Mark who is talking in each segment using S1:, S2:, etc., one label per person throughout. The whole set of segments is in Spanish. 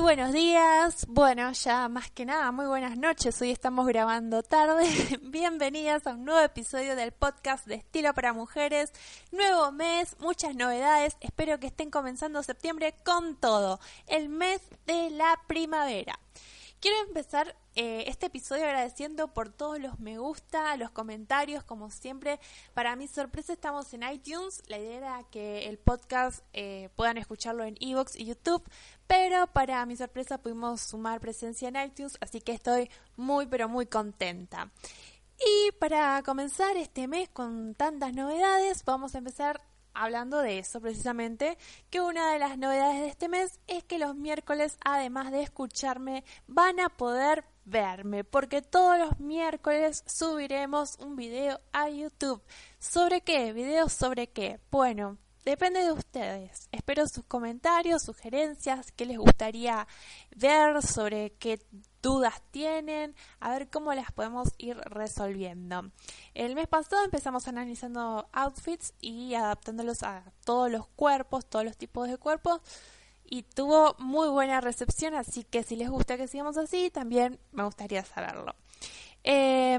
S1: buenos días, bueno, ya más que nada, muy buenas noches, hoy estamos grabando tarde. Bienvenidas a un nuevo episodio del podcast de Estilo para Mujeres. Nuevo mes, muchas novedades, espero que estén comenzando septiembre con todo, el mes de la primavera. Quiero empezar eh, este episodio agradeciendo por todos los me gusta, los comentarios, como siempre. Para mi sorpresa estamos en iTunes. La idea era que el podcast eh, puedan escucharlo en Evox y YouTube, pero para mi sorpresa pudimos sumar presencia en iTunes, así que estoy muy pero muy contenta. Y para comenzar este mes con tantas novedades, vamos a empezar hablando de eso precisamente, que una de las novedades de este mes es que los miércoles, además de escucharme, van a poder verme, porque todos los miércoles subiremos un video a YouTube. ¿Sobre qué? ¿Videos sobre qué? Bueno, Depende de ustedes. Espero sus comentarios, sugerencias, qué les gustaría ver, sobre qué dudas tienen, a ver cómo las podemos ir resolviendo. El mes pasado empezamos analizando outfits y adaptándolos a todos los cuerpos, todos los tipos de cuerpos y tuvo muy buena recepción, así que si les gusta que sigamos así, también me gustaría saberlo. Eh,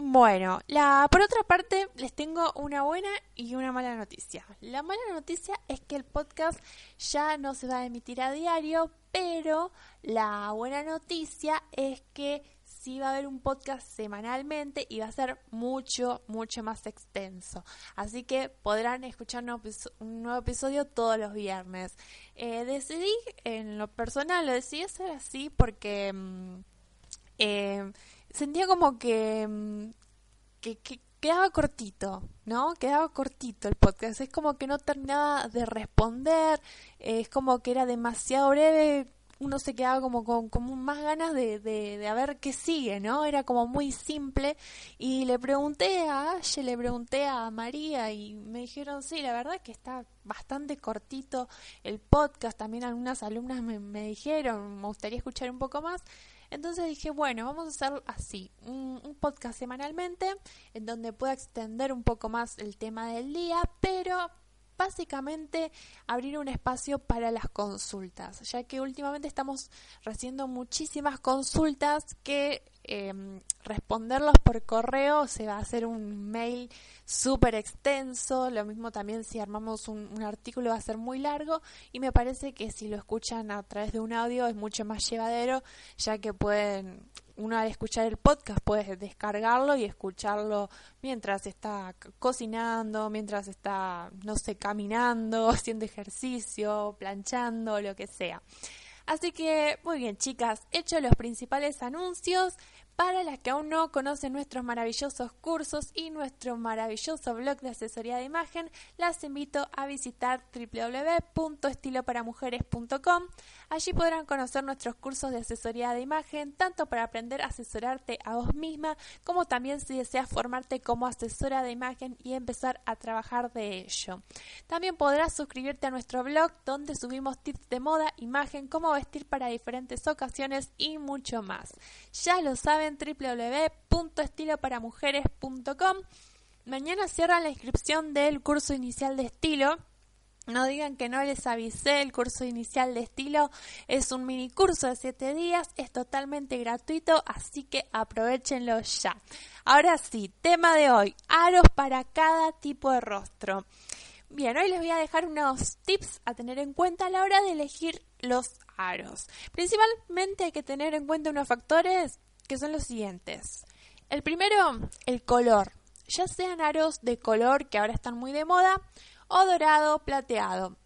S1: bueno, la, por otra parte, les tengo una buena y una mala noticia. La mala noticia es que el podcast ya no se va a emitir a diario, pero la buena noticia es que sí va a haber un podcast semanalmente y va a ser mucho, mucho más extenso. Así que podrán escuchar un nuevo episodio todos los viernes. Eh, decidí, en lo personal, lo decidí hacer así porque... Mm, eh, sentía como que, mm, que, quedaba cortito, ¿no? Quedaba cortito el podcast. Es como que no terminaba de responder, es como que era demasiado breve. Uno se quedaba como con, más ganas de, de, ver qué sigue, ¿no? Era como muy simple. Y le pregunté a Aye, le pregunté a María y me dijeron, sí, la verdad que está bastante cortito el podcast. También algunas alumnas me, me dijeron, me gustaría escuchar un poco más. Entonces dije, bueno, vamos a hacer así, un, podcast semanalmente en donde pueda extender un poco más el tema del día, pero básicamente abrir un espacio para las consultas, ya que últimamente estamos recibiendo muchísimas consultas que Em, responderlos por correo se va a hacer un mail súper extenso, lo mismo también si armamos un, un, artículo va a ser muy largo y me parece que si lo escuchan a través de un audio es mucho más llevadero ya que pueden, una vez escuchar el podcast puedes descargarlo y escucharlo mientras está cocinando, mientras está, no sé, caminando, haciendo ejercicio, planchando, lo que sea. Así que, muy bien, chicas, hecho los principales anuncios. Para las que aún no conocen nuestros maravillosos cursos y nuestro maravilloso blog de asesoría de imagen, las invito a visitar www.estiloparamujeres.com. Allí podrán conocer nuestros cursos de asesoría de imagen, tanto para aprender a asesorarte a vos misma, como también si deseas formarte como asesora de imagen y empezar a trabajar de ello. También podrás suscribirte a nuestro blog donde subimos tips de moda, imagen, cómo vestir para diferentes ocasiones y mucho más. Ya lo saben en www.estiloparamujeres.com. Mañana cierra la inscripción del curso inicial de estilo. No digan que no les avisé, el curso inicial de estilo es un mini curso de 7 días, es totalmente gratuito, así que aprovechenlo ya. Ahora sí, tema de hoy, aros para cada tipo de rostro. Bien, hoy les voy a dejar unos tips a tener en cuenta a la hora de elegir los aros. Principalmente hay que tener en cuenta unos factores que son los siguientes. El primero, el color. Ya sean aros de color que ahora están muy de moda o dorado, plateado.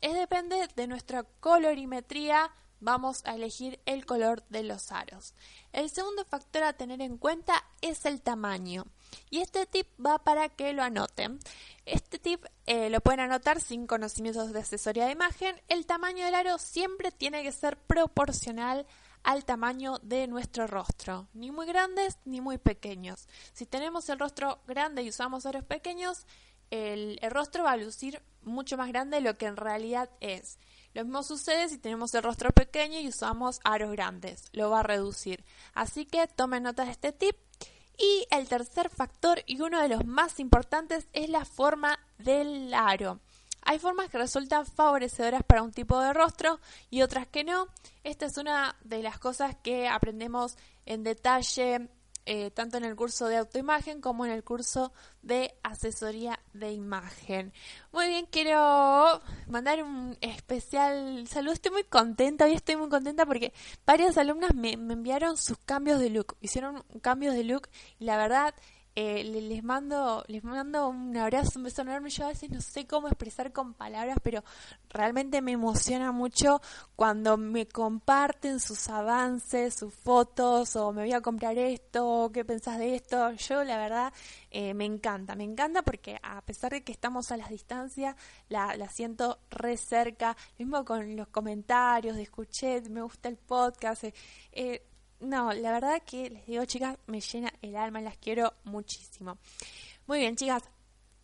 S1: Es depende de nuestra colorimetría, vamos a elegir el color de los aros. El segundo factor a tener en cuenta es el tamaño. Y este tip va para que lo anoten. Este tip eh, lo pueden anotar sin conocimientos de asesoría de imagen. El tamaño del aro siempre tiene que ser proporcional al tamaño de nuestro rostro, ni muy grandes ni muy pequeños. Si tenemos el rostro grande y usamos aros pequeños, el, rostro va a lucir mucho más grande de lo que en realidad es. Lo mismo sucede si tenemos el rostro pequeño y usamos aros grandes, lo va a reducir. Así que tomen nota de este tip. Y el tercer factor y uno de los más importantes es la forma del aro. hay formas que resultan favorecedoras para un tipo de rostro y otras que no. Esta es una de las cosas que aprendemos en detalle eh, tanto en el curso de autoimagen como en el curso de asesoría de imagen. Muy bien, quiero mandar un especial saludo. Estoy muy contenta, hoy estoy muy contenta porque varias alumnas me, me enviaron sus cambios de look, hicieron cambios de look y la verdad eh, les mando les mando un abrazo, un beso enorme. Yo a veces no sé cómo expresar con palabras, pero realmente me emociona mucho cuando me comparten sus avances, sus fotos, o me voy a comprar esto, qué pensás de esto. Yo la verdad eh, me encanta, me encanta porque a pesar de que estamos a las distancias, la, la siento re cerca. mismo con los comentarios escuché, me gusta el podcast. Eh, no, la verdad que les digo, chicas, me llena el alma, las quiero muchísimo. Muy bien, chicas,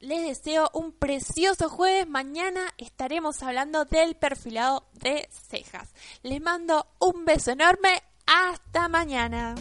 S1: les deseo un precioso jueves. Mañana estaremos hablando del perfilado de cejas. Les mando un beso enorme. Hasta mañana.